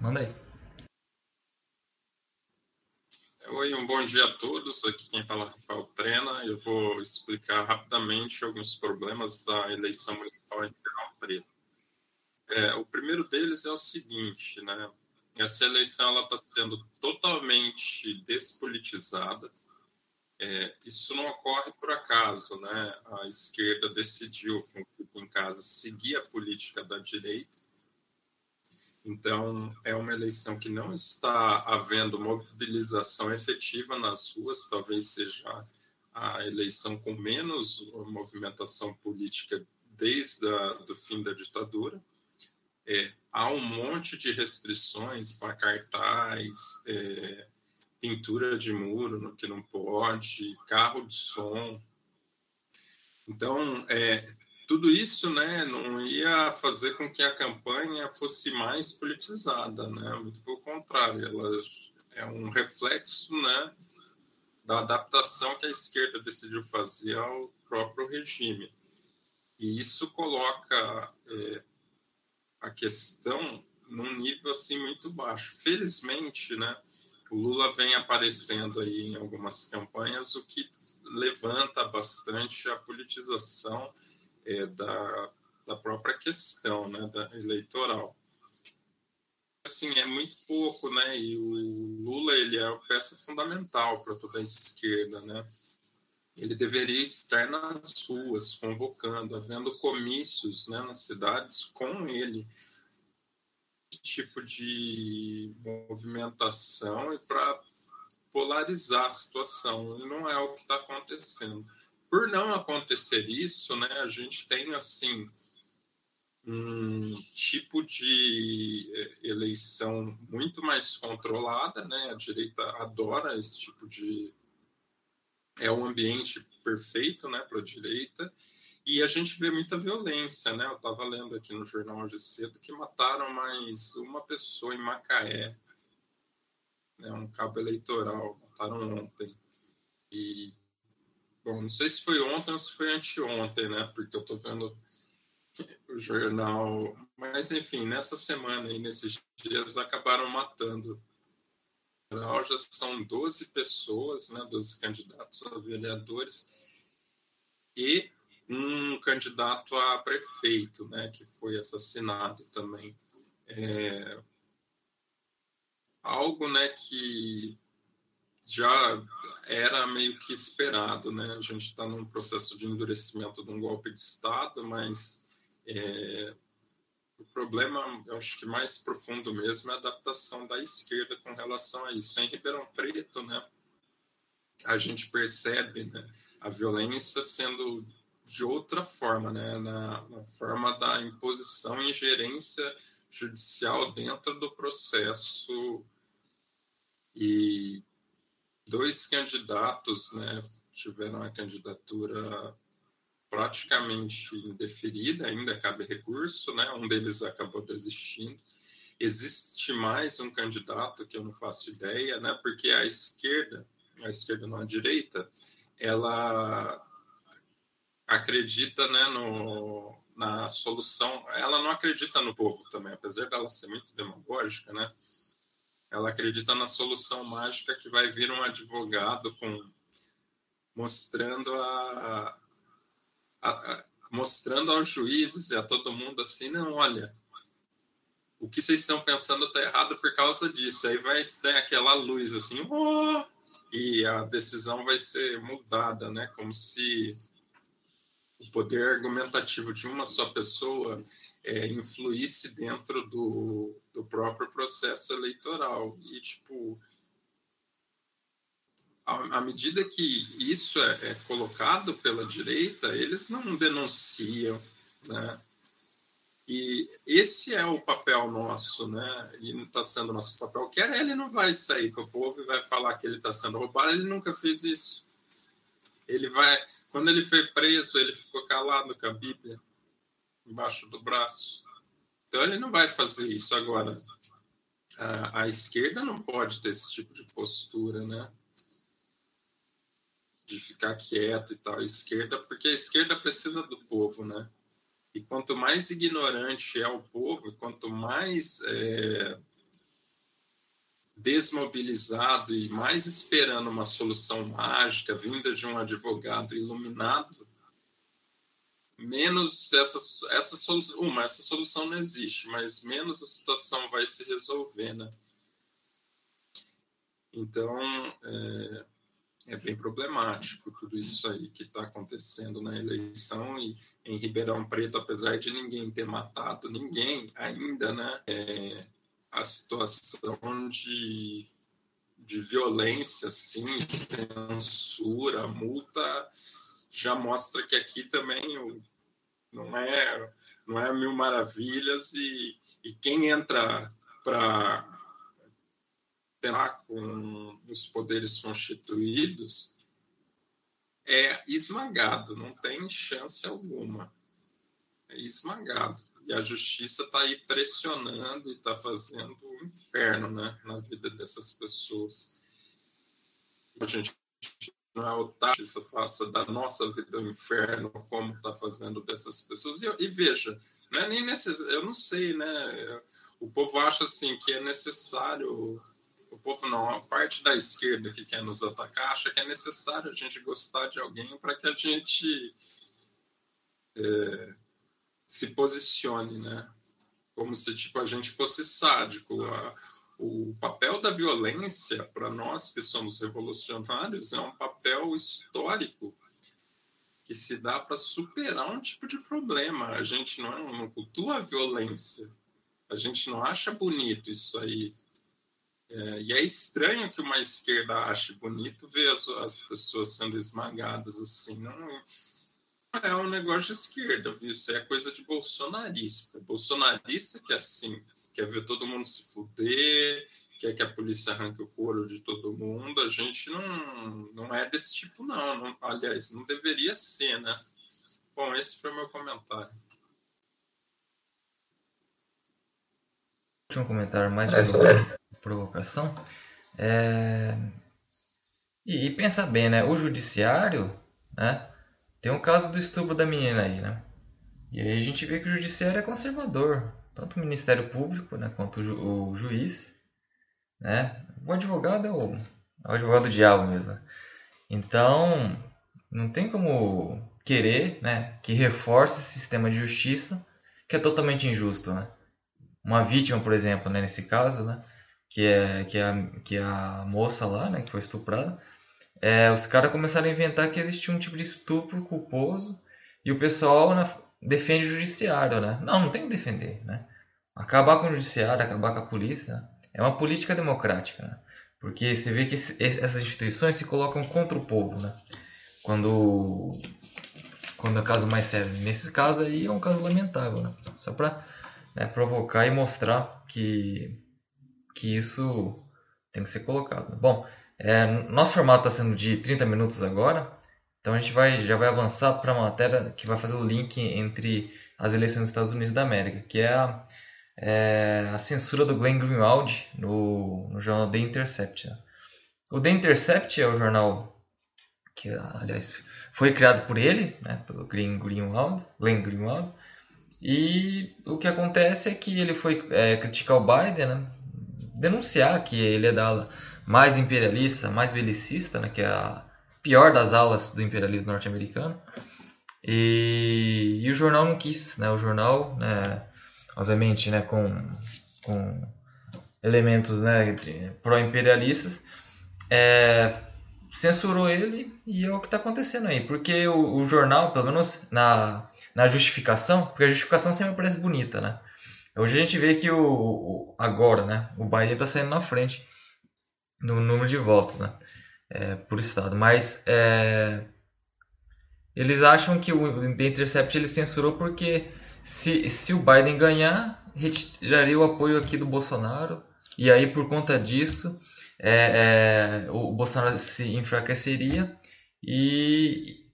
Manda aí. Oi, um bom dia a todos. Aqui quem fala é Rafael Trena. Eu vou explicar rapidamente alguns problemas da eleição municipal em Ribeirão Preto. É, o primeiro deles é o seguinte, né? Essa eleição está sendo totalmente despolitizada. É, isso não ocorre por acaso, né? A esquerda decidiu, em casa, seguir a política da direita então, é uma eleição que não está havendo mobilização efetiva nas ruas, talvez seja a eleição com menos movimentação política desde o fim da ditadura. É, há um monte de restrições para cartaz, é, pintura de muro no que não pode, carro de som. Então, é, tudo isso né, não ia fazer com que a campanha fosse mais politizada, né? muito pelo contrário, ela é um reflexo né, da adaptação que a esquerda decidiu fazer ao próprio regime. E isso coloca é, a questão num nível assim muito baixo. Felizmente, né, o Lula vem aparecendo aí em algumas campanhas, o que levanta bastante a politização é, da, da própria questão né, da eleitoral. Assim, é muito pouco, né? E o Lula ele é uma peça fundamental para toda a esquerda, né? Ele deveria estar nas ruas, convocando, havendo comícios né, nas cidades com ele, tipo de movimentação e para polarizar a situação. E não é o que está acontecendo. Por não acontecer isso, né, a gente tem assim um tipo de eh, eleição muito mais controlada, né? A direita adora esse tipo de é um ambiente perfeito, né, para a direita. E a gente vê muita violência, né? Eu estava lendo aqui no jornal hoje cedo que mataram mais uma pessoa em Macaé, né, um cabo eleitoral, mataram ontem. E Bom, não sei se foi ontem ou se foi anteontem, né? Porque eu estou vendo o jornal. Mas, enfim, nessa semana e nesses dias acabaram matando. Já são 12 pessoas, né, 12 candidatos a vereadores, e um candidato a prefeito, né, que foi assassinado também. É, algo né, que já era meio que esperado, né? A gente está num processo de endurecimento de um golpe de Estado, mas é, o problema, eu acho que mais profundo mesmo, é a adaptação da esquerda com relação a isso. Em Ribeirão Preto, né? A gente percebe né, a violência sendo de outra forma, né? Na, na forma da imposição e ingerência judicial dentro do processo e dois candidatos né, tiveram a candidatura praticamente indeferida, ainda cabe recurso, né? um deles acabou desistindo. Existe mais um candidato que eu não faço ideia, né? porque a esquerda, a esquerda não a direita, ela acredita né, no, na solução, ela não acredita no povo também, apesar dela ser muito demagógica, né? Ela acredita na solução mágica que vai vir um advogado com mostrando a, a, a, mostrando aos juízes e a todo mundo assim, não, olha, o que vocês estão pensando está errado por causa disso. Aí vai ter aquela luz assim, oh! e a decisão vai ser mudada, né? Como se o poder argumentativo de uma só pessoa é, influísse dentro do, do próprio processo eleitoral. E, tipo, à, medida que isso é, é, colocado pela direita, eles não denunciam, né? E esse é o papel nosso, né? E não está sendo nosso papel. Quer ele não vai sair para o povo e vai falar que ele está sendo roubado. Ele nunca fez isso. Ele vai, quando ele foi preso, ele ficou calado com a Bíblia embaixo do braço. Então ele não vai fazer isso agora. A, a esquerda não pode ter esse tipo de postura, né? De ficar quieto e tal. A esquerda, porque a esquerda precisa do povo, né? E quanto mais ignorante é o povo, quanto mais é, desmobilizado e mais esperando uma solução mágica vinda de um advogado iluminado, menos essa, essa solução, uma, essa solução não existe, mas menos a situação vai se resolver, né? Então, é, é bem problemático tudo isso aí que está acontecendo na eleição e em Ribeirão Preto, apesar de ninguém ter matado ninguém ainda, né? É, a situação de, de violência, assim, censura, multa, já mostra que aqui também não é, não é mil maravilhas e, e quem entra para tentar com os poderes constituídos é esmagado, não tem chance alguma é esmagado. E a justiça está aí pressionando e está fazendo um inferno né, na vida dessas pessoas. A gente isso faça da nossa vida um inferno, como está fazendo dessas pessoas. E, e veja, não é nem necess... eu não sei, né? O povo acha assim que é necessário. O povo não, a parte da esquerda que quer nos atacar acha que é necessário a gente gostar de alguém para que a gente é, se posicione, né? Como se tipo a gente fosse sádico. A, o papel da violência para nós que somos revolucionários é um papel histórico que se dá para superar um tipo de problema. A gente não, é, não cultua a violência. A gente não acha bonito isso aí. É, e é estranho que uma esquerda ache bonito ver as, as pessoas sendo esmagadas assim. Não, é um negócio de esquerda, isso é coisa de bolsonarista. Bolsonarista que é assim, quer ver todo mundo se fuder, quer que a polícia arranque o couro de todo mundo. A gente não, não é desse tipo, não. não. Aliás, não deveria ser, né? Bom, esse foi o meu comentário. Último comentário mais de é provocação. É... E, e pensa bem, né? O judiciário, né? Tem um caso do estupro da menina aí, né? E aí a gente vê que o judiciário é conservador, tanto o Ministério Público, né, quanto o, ju o juiz, né? O advogado é o, é o advogado do diabo mesmo. Então, não tem como querer, né, que reforce esse sistema de justiça que é totalmente injusto, né? Uma vítima, por exemplo, né, nesse caso, né, que é que é que é a moça lá, né, que foi estuprada, é, os caras começaram a inventar que existia um tipo de estupro culposo e o pessoal né, defende o judiciário, né? Não, não tem que defender, né? Acabar com o judiciário, acabar com a polícia, né? é uma política democrática, né? Porque você vê que esse, essas instituições se colocam contra o povo, né? Quando quando é caso mais sério. Nesse caso aí é um caso lamentável, né? Só para né, provocar e mostrar que que isso tem que ser colocado. Bom, é, nosso formato está sendo de 30 minutos agora, então a gente vai, já vai avançar para a matéria que vai fazer o link entre as eleições dos Estados Unidos da América, que é a, é, a censura do Glenn Greenwald no, no jornal The Intercept. Né? O The Intercept é o jornal que, aliás, foi criado por ele, né, pelo Glenn Greenwald, Glenn Greenwald, e o que acontece é que ele foi é, criticar o Biden, né, denunciar que ele é da mais imperialista, mais belicista, né, que é a pior das alas do imperialismo norte-americano. E, e, o jornal não quis, né? O jornal, né, obviamente, né, com, com elementos né, pró-imperialistas, é, censurou ele e é o que está acontecendo aí. Porque o, o, jornal, pelo menos na, na justificação, porque a justificação sempre parece bonita, né? Hoje a gente vê que o, o agora, né, o Bahia está saindo na frente no número de votos né, é, por estado. Mas é, eles acham que o The Intercept ele censurou porque se, se o Biden ganhar, retiraria o apoio aqui do Bolsonaro. E aí, por conta disso, é, é, o Bolsonaro se enfraqueceria. E,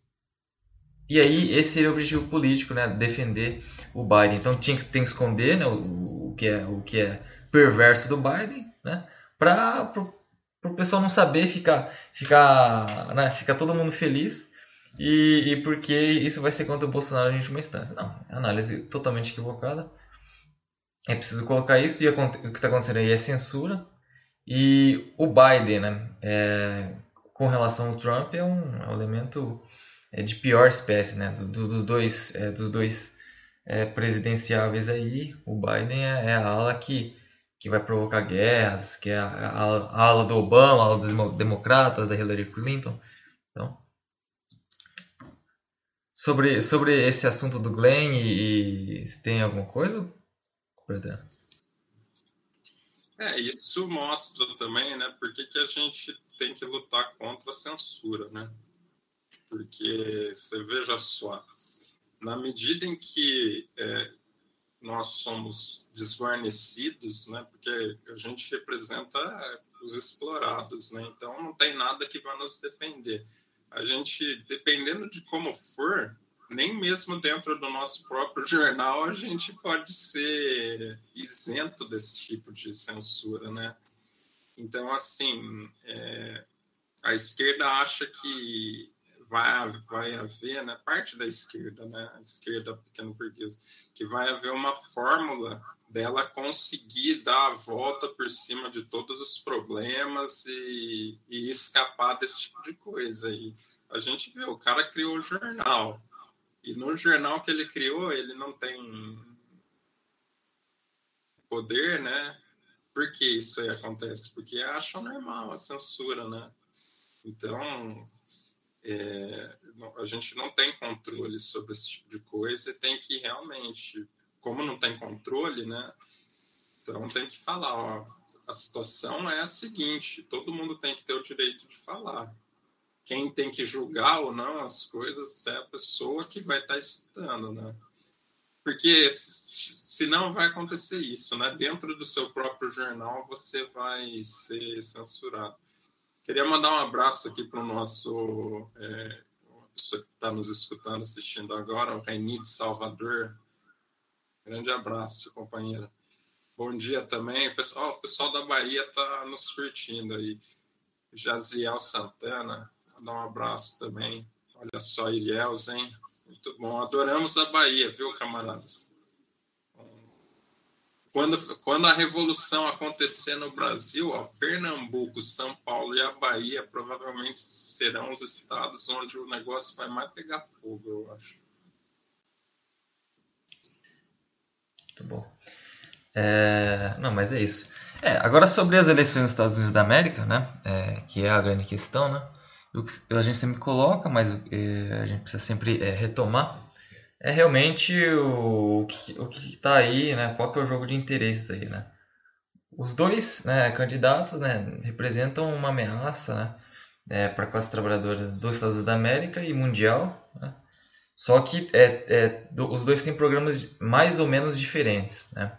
e aí, esse seria o objetivo político, né? Defender o Biden. Então, tinha, tem que esconder né, o, o, que é, o que é perverso do Biden, né? Para para o pessoal não saber ficar, ficar, né, ficar todo mundo feliz e, e porque isso vai ser contra o Bolsonaro em última instância. Não, é análise totalmente equivocada. É preciso colocar isso e o que está acontecendo aí é censura. E o Biden, né, é, com relação ao Trump, é um, é elemento é, de pior espécie, né, do, do, do dois, é, dos dois é, presidenciáveis aí, o Biden é, a ala que, que vai provocar guerras, que é a, a, a ala do Obama, a ala dos democratas, da Hillary Clinton. Então, sobre, sobre esse assunto do Glenn e, e tem alguma coisa? É, isso mostra também, né, por que, que a gente tem que lutar contra a censura, né? Porque você veja só, na medida em que é, nós somos desguarnecidos, né, porque a gente representa os explorados, né, então não tem nada que vá nos defender. A gente, dependendo de como for, nem mesmo dentro do nosso próprio jornal a gente pode ser isento desse tipo de censura, né? Então, assim, é, a esquerda acha que vai, vai haver, né, parte da esquerda, né, a esquerda pequeno burguesa, que vai haver uma fórmula dela conseguir dar a volta por cima de todos os problemas e, e escapar desse tipo de coisa. E a gente vê, o cara criou o jornal, e no jornal que ele criou, ele não tem poder, né? Por que isso aí acontece? Porque acham normal a censura, né? Então, é, a gente não tem controle sobre esse tipo de coisa e tem que realmente, como não tem controle, né? Então tem que falar, ó, a situação é a seguinte, todo mundo tem que ter o direito de falar quem tem que julgar ou não as coisas é a pessoa que vai estar estudando, né? Porque senão vai acontecer isso, né? Dentro do seu próprio jornal você vai ser censurado. Queria mandar um abraço aqui para o nosso é, pessoa que está nos escutando, assistindo agora, o Reni de Salvador. Grande abraço, companheira. Bom dia também. Pessoal, o pessoal da Bahia está nos curtindo aí. Jaziel Santana, Mandar um abraço também. Olha só, Ilhéus, hein? Muito bom. Adoramos a Bahia, viu, camaradas? Quando, quando a revolução acontecer no Brasil, ó, Pernambuco, São Paulo e a Bahia provavelmente serão os estados onde o negócio vai mais pegar fogo, eu acho. Muito bom. É, não, mas é isso. É, agora sobre as eleições nos Estados Unidos da América, né? É, que é a grande questão, né? a gente sempre coloca, mas é, a gente precisa sempre é, retomar, é realmente o, o que está aí, né? qual que é o jogo de interesses aí. Né? Os dois né, candidatos né, representam uma ameaça né, é, para a classe trabalhadora dos Estados Unidos da América e mundial, né? só que é, é, do, os dois têm programas mais ou menos diferentes, né?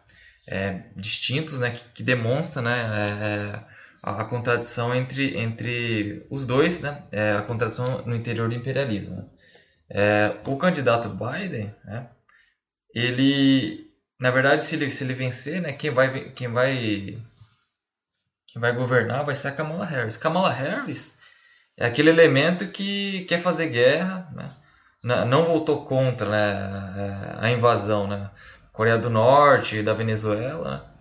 É, distintos, né, que, que demonstra né, é, a, a contradição entre, entre os dois, né? É, a contradição no interior do imperialismo. Né? É, o candidato Biden, né? ele, na verdade, se ele, se ele vencer, né? quem, vai, quem, vai, quem vai governar vai ser a Kamala Harris. Kamala Harris é aquele elemento que quer fazer guerra, né? não votou contra né, a invasão né, Coreia do Norte, da Venezuela,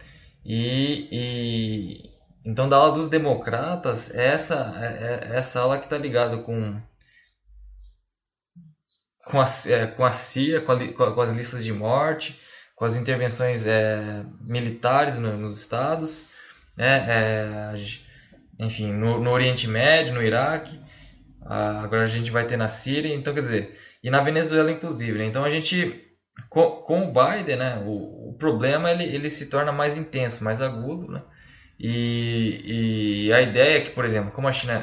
e, e, então, da ala dos democratas, essa é, é essa ala que está ligada com com a, é, com a CIA, com, a, com, as listas de morte, com as intervenções é, militares no, nos estados, né, é, enfim, no, no, Oriente Médio, no Iraque, agora a gente vai ter na Síria, então quer dizer, e na Venezuela inclusive. Né, então a gente, com, com o Biden, né, o, o problema ele, ele se torna mais intenso, mais agudo, né, e, e, a ideia é que, por exemplo, como a China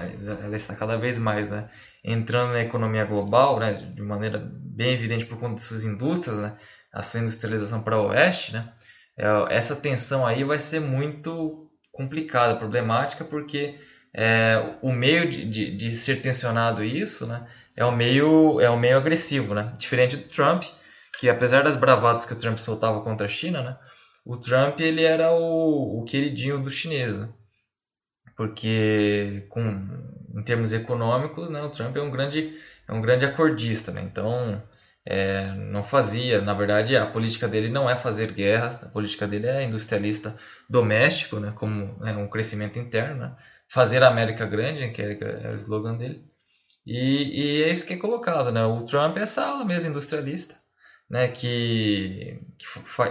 ela está cada vez mais né, entrando na economia global, né, de maneira bem evidente por conta de suas indústrias, né, a sua industrialização para o oeste, né, é, essa tensão aí vai ser muito complicada, problemática, porque é, o meio de, de, de, ser tensionado isso né, é, o meio, é o meio agressivo, né, diferente do Trump, que apesar das bravatas que o Trump soltava contra a China, né, o Trump ele era o, o queridinho do chinês, né? porque com, em termos econômicos, né, o Trump é um grande é um grande acordista, né? Então é, não fazia. Na verdade, a política dele não é fazer guerras, a política dele é industrialista doméstico, né, como é um crescimento interno, né, fazer a América grande, que é, é o slogan dele. E, e, é isso que é colocado, né? O Trump é essa ala mesmo industrialista, né? Que, que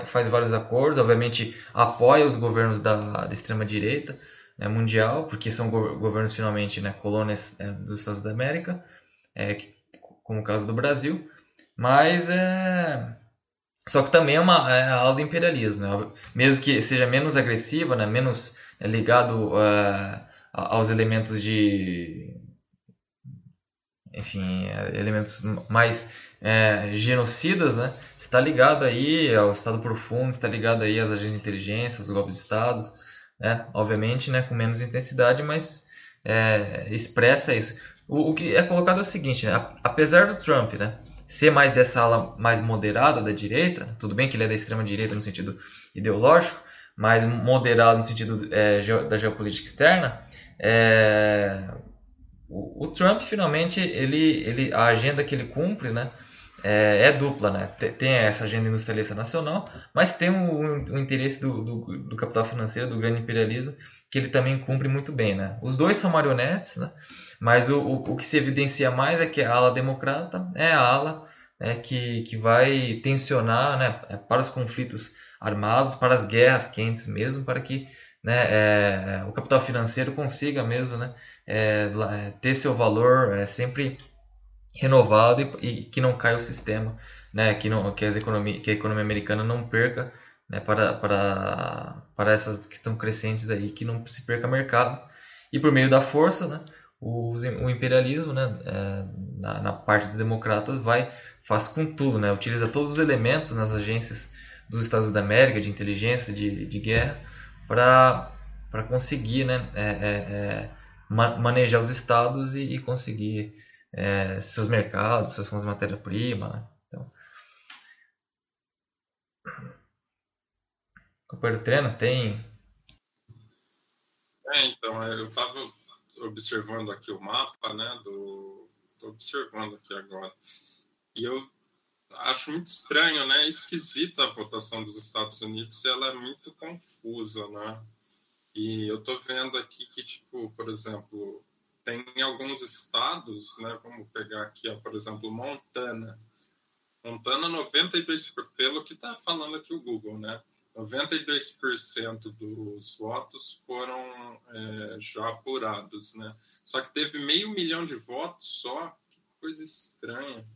faz vários acordos, obviamente apoia os governos da, da extrema direita né, mundial, porque são governos finalmente, né? Colônias é, dos Estados da América, é, como o caso do Brasil. Mas é. Só que também é uma é do imperialismo, né? mesmo que seja menos agressiva, né? menos é, ligado uh, aos elementos de. Enfim, é, elementos mais é, genocidas, né? Está ligado aí ao Estado profundo, está ligado aí às agências de inteligência, aos golpes de Estado, né? Obviamente, né? Com menos intensidade, mas é, expressa isso. O, o, que é colocado é o seguinte, né? apesar do Trump, né? ser mais dessa ala mais moderada da direita, tudo bem que ele é da extrema direita no sentido ideológico, mas moderado no sentido é, da geopolítica externa, é, o, o, Trump finalmente ele, ele a agenda que ele cumpre, né, é, é dupla, né? Tem, essa agenda industrialista nacional, mas tem o, o interesse do, do, do, capital financeiro, do grande imperialismo, que ele também cumpre muito bem, né? Os dois são marionetes, né? Mas o, o, o que se evidencia mais é que a ala democrata é a ala né, que, que vai tensionar né, é, para os conflitos armados, para as guerras quentes mesmo, para que né, é, o capital financeiro consiga mesmo né, é, é ter seu valor é, sempre renovado e, e, que não caia o sistema, né, que, não, que, as economia, que a economia americana não perca né, para, para, para essas que estão crescentes aí, que não se perca mercado. E por meio da força, né, o, o imperialismo, né, é, na, na, parte dos democratas, vai faz com tudo, né, utiliza todos os elementos nas agências dos Estados da América de inteligência, de, de guerra, para conseguir, né, é, é, é manejar os estados e, e conseguir é, seus mercados, suas fontes de matéria-prima. Né? Então, companheiro treino tem. É, então, eu estava observando aqui o mapa, né? Do, observando aqui agora. E eu acho muito estranho, né? Esquisita a votação dos Estados Unidos, ela é muito confusa, né? E eu tô vendo aqui que, tipo, por exemplo, tem alguns estados, né? Vamos pegar aqui, ó, por exemplo, Montana. Montana, 92, pelo que tá falando aqui o Google, né? 92% dos votos foram é, já apurados, né? Só que teve meio milhão de votos só, que coisa estranha.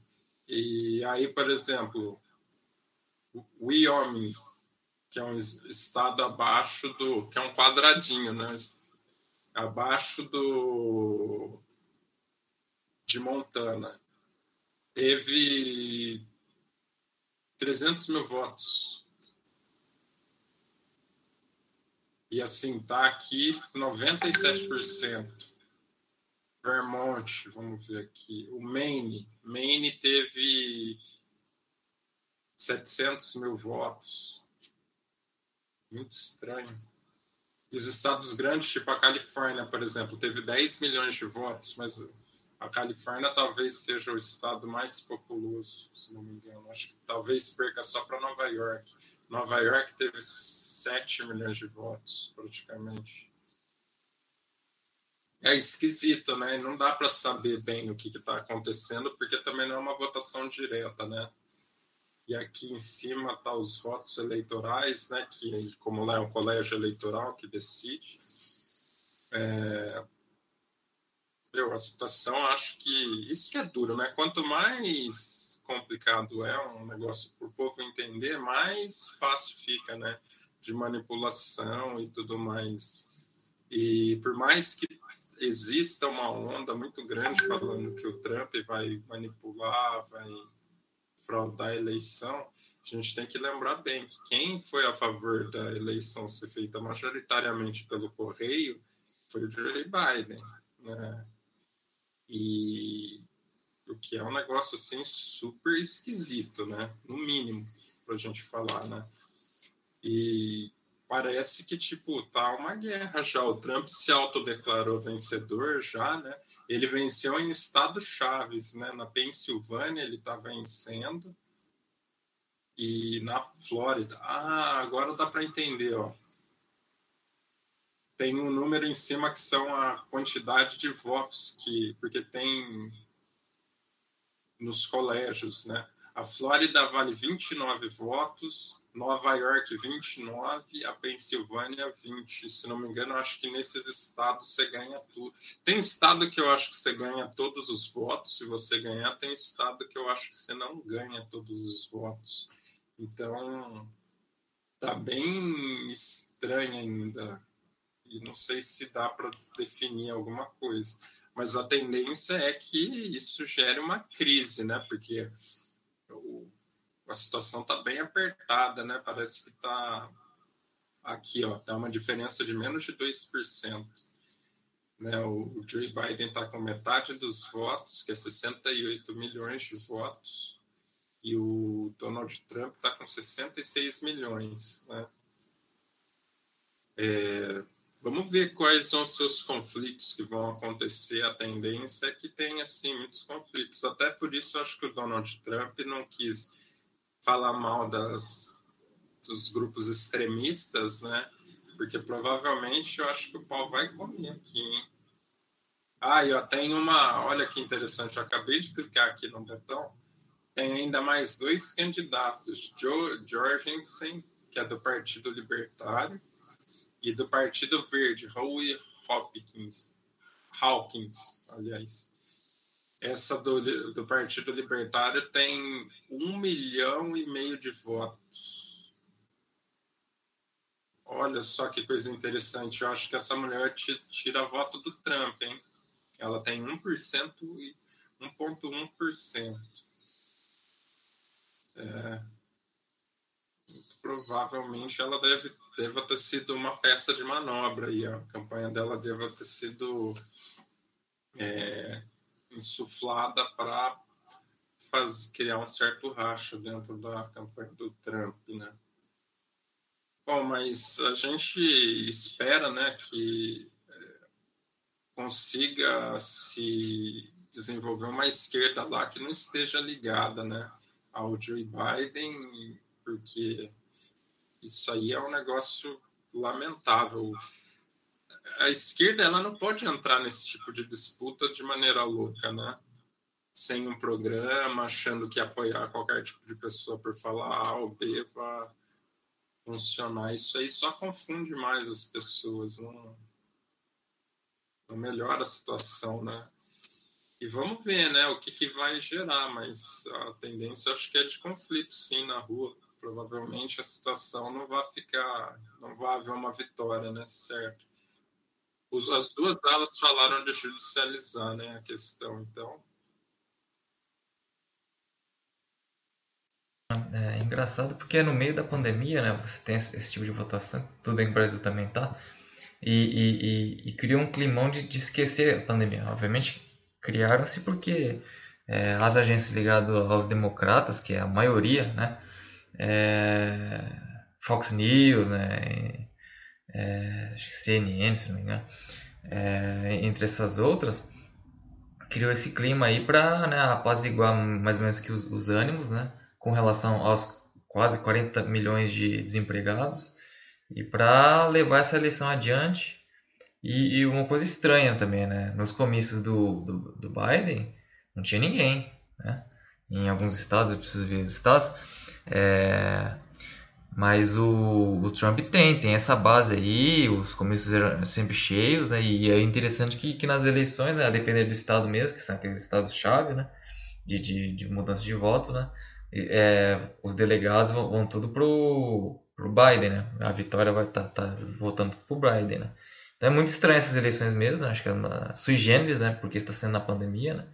E aí, por exemplo, Wyoming, que é um estado abaixo do, que é um quadradinho, né? Abaixo do de Montana, teve 300 mil votos E assim, tá aqui 97%. Vermont, vamos ver aqui. O Maine, Maine teve 700 mil votos. Muito estranho. E os estados grandes, tipo a Califórnia, por exemplo, teve 10 milhões de votos, mas a Califórnia talvez seja o estado mais populoso, se não me engano. Acho que talvez perca só para Nova York. Nova York teve 7 milhões de votos, praticamente. É esquisito, né? Não dá para saber bem o que está acontecendo, porque também não é uma votação direta, né? E aqui em cima tá os votos eleitorais, né? Que como lá é um colégio eleitoral que decide. É... Eu, a situação, acho que isso que é duro, né? Quanto mais complicado é um negócio para o povo entender, mais fácil fica, né? De manipulação e tudo mais. E por mais que exista uma onda muito grande falando que o Trump vai manipular, vai fraudar a eleição, a gente tem que lembrar bem que quem foi a favor da eleição ser feita majoritariamente pelo correio foi o Joe Biden, né? E o que é um negócio assim super esquisito, né? No mínimo, para a gente falar, né? E parece que tipo tá uma guerra já. O Trump se autodeclarou vencedor já, né? Ele venceu em estados chaves, né? Na Pensilvânia ele está vencendo e na Flórida. Ah, agora dá para entender, ó. Tem um número em cima que são a quantidade de votos que, porque tem nos colégios, né? A Flórida vale 29 votos, Nova York 29, a Pensilvânia 20. Se não me engano, acho que nesses estados você ganha tudo. Tem estado que eu acho que você ganha todos os votos, se você ganhar, tem estado que eu acho que você não ganha todos os votos. Então, tá bem estranho ainda. E não sei se dá para definir alguma coisa. Mas a tendência é que isso gere uma crise, né? Porque a situação está bem apertada, né? Parece que está aqui, ó, dá uma diferença de menos de 2%. Né? O, o Joe Biden está com metade dos votos, que é 68 milhões de votos, e o Donald Trump está com 66 milhões. Né? É, vamos ver quais são os seus conflitos que vão acontecer. A tendência é que tenha assim, muitos conflitos. Até por isso, acho que o Donald Trump não quis falar mal das, dos grupos extremistas, né? Porque provavelmente eu acho que o pau vai comer aqui, hein? Ah, eu tenho uma. Olha que interessante, eu acabei de clicar aqui no botão. Tem ainda mais dois candidatos: Joe Jorgensen, que é do Partido Libertário, e do Partido Verde, Howie Hopkins. Hawkins, aliás. Essa do, do Partido Libertário tem um milhão e meio de votos. Olha só que coisa interessante. Eu acho que essa mulher tira voto do Trump, hein? Ela tem 1% e 1,1%. É, provavelmente ela deve, deve ter sido uma peça de manobra e a campanha dela deve ter sido é, insuflada para criar um certo racha dentro da campanha do Trump, né? Bom, mas a gente espera, né, que é, consiga se desenvolver uma esquerda lá que não esteja ligada, né, ao Joe Biden, porque isso aí é um negócio lamentável a esquerda ela não pode entrar nesse tipo de disputa de maneira louca, né? Sem um programa, achando que apoiar qualquer tipo de pessoa por falar A ou B vai funcionar. Isso aí só confunde mais as pessoas, não, não melhora a situação, né? E vamos ver, né, o que, que vai gerar, mas a tendência acho que é de conflito, sim, na rua. Provavelmente a situação não vai ficar, não vai haver uma vitória, né, certo? Os, as duas alas falaram de judicializar né, a questão, então. É engraçado porque é no meio da pandemia, né? Você tem esse, esse tipo de votação, tudo bem que o Brasil também tá, e, e, e, e criou um climão de, de esquecer a pandemia. Obviamente criaram-se porque é, as agências ligadas aos democratas, que é a maioria, né? É, Fox News, né? É, acho que CNN, se não me engano, é, entre essas outras, criou esse clima aí para né, apaziguar mais ou menos que os, os, ânimos, né, com relação aos quase 40 milhões de desempregados e para levar essa eleição adiante. E, e, uma coisa estranha também, né, nos comícios do, do, do Biden não tinha ninguém, né, em alguns estados, eu preciso ver os estados, é, mas o, o, Trump tem, tem essa base aí, os comícios eram sempre cheios, né? E é interessante que, que nas eleições, né, a depender do estado mesmo, que são aqueles estados-chave, né? De, de, de, mudança de voto, né? É, os delegados vão, vão tudo pro, pro Biden, né? A vitória vai estar tá, tá votando pro Biden, né? Então é muito estranho essas eleições mesmo, né? acho que é uma sui generis, né? Porque está sendo na pandemia, né?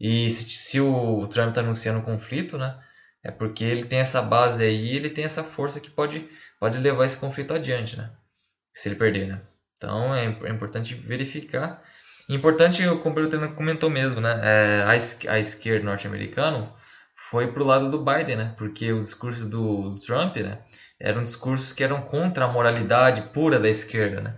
E se, se o Trump está anunciando um conflito, né? É porque ele tem essa base aí, ele tem essa força que pode, pode levar esse conflito adiante, né? Se ele perder, né? Então é, é importante verificar. Importante, o comentou mesmo, né? É, a, a esquerda norte-americana foi pro lado do Biden, né? Porque o discurso do, do Trump, né? Eram discursos que eram contra a moralidade pura da esquerda, né?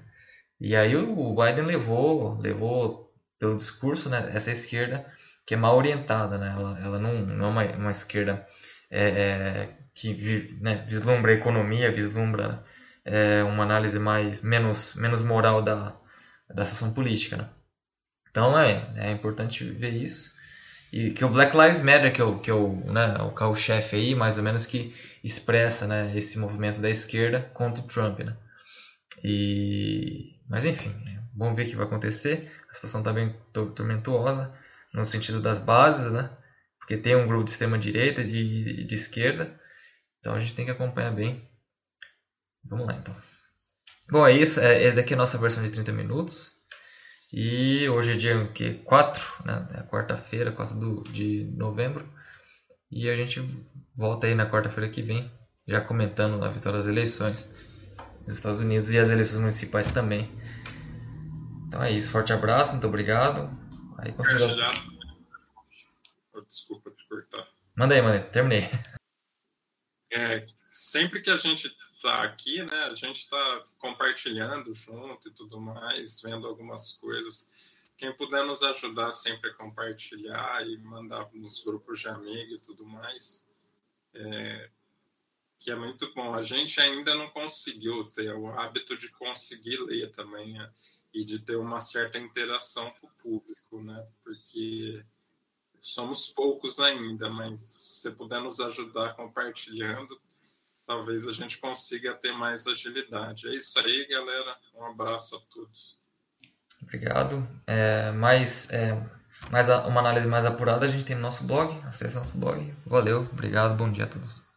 E aí o Biden levou, levou pelo discurso, né? Essa esquerda que é mal orientada, né? Ela, ela não, não é uma, uma esquerda é, é, que né, vislumbra a economia, vislumbra é, uma análise mais menos, menos moral da, da situação política, né? Então é, é importante ver isso. E que o Black Lives Matter, que é o, que é o, né, o carro-chefe aí, mais ou menos, que expressa né, esse movimento da esquerda contra o Trump. Né? E... Mas enfim, vamos ver o que vai acontecer. A situação está bem tormentosa no sentido das bases, né? Porque tem um grupo de extrema direita e de, esquerda. Então a gente tem que acompanhar bem. Vamos lá então. Bom, é isso. É, é daqui a nossa versão de 30 minutos. E hoje é dia que 4, né? É quarta-feira, 4 de novembro. E a gente volta aí na quarta-feira que vem, já comentando a vitória das eleições dos Estados Unidos e as eleições municipais também. Então é isso, forte abraço, muito obrigado. Aí considera... Desculpa te cortar. Manda aí, manda aí, terminei. É, sempre que a gente está aqui, né, a gente está compartilhando junto e tudo mais, vendo algumas coisas. Quem puder nos ajudar sempre a compartilhar e mandar nos grupos de amigo e tudo mais, é, que é muito bom. A gente ainda não conseguiu ter o hábito de conseguir ler também né, e de ter uma certa interação com o público, né? Porque somos poucos ainda, mas se você puder nos ajudar compartilhando, talvez a gente consiga ter mais agilidade. É isso aí, galera. Um abraço a todos. Obrigado. É, mais, é, mais uma análise mais apurada a gente tem no nosso blog. Acesse nosso blog. Valeu, obrigado, bom dia a todos.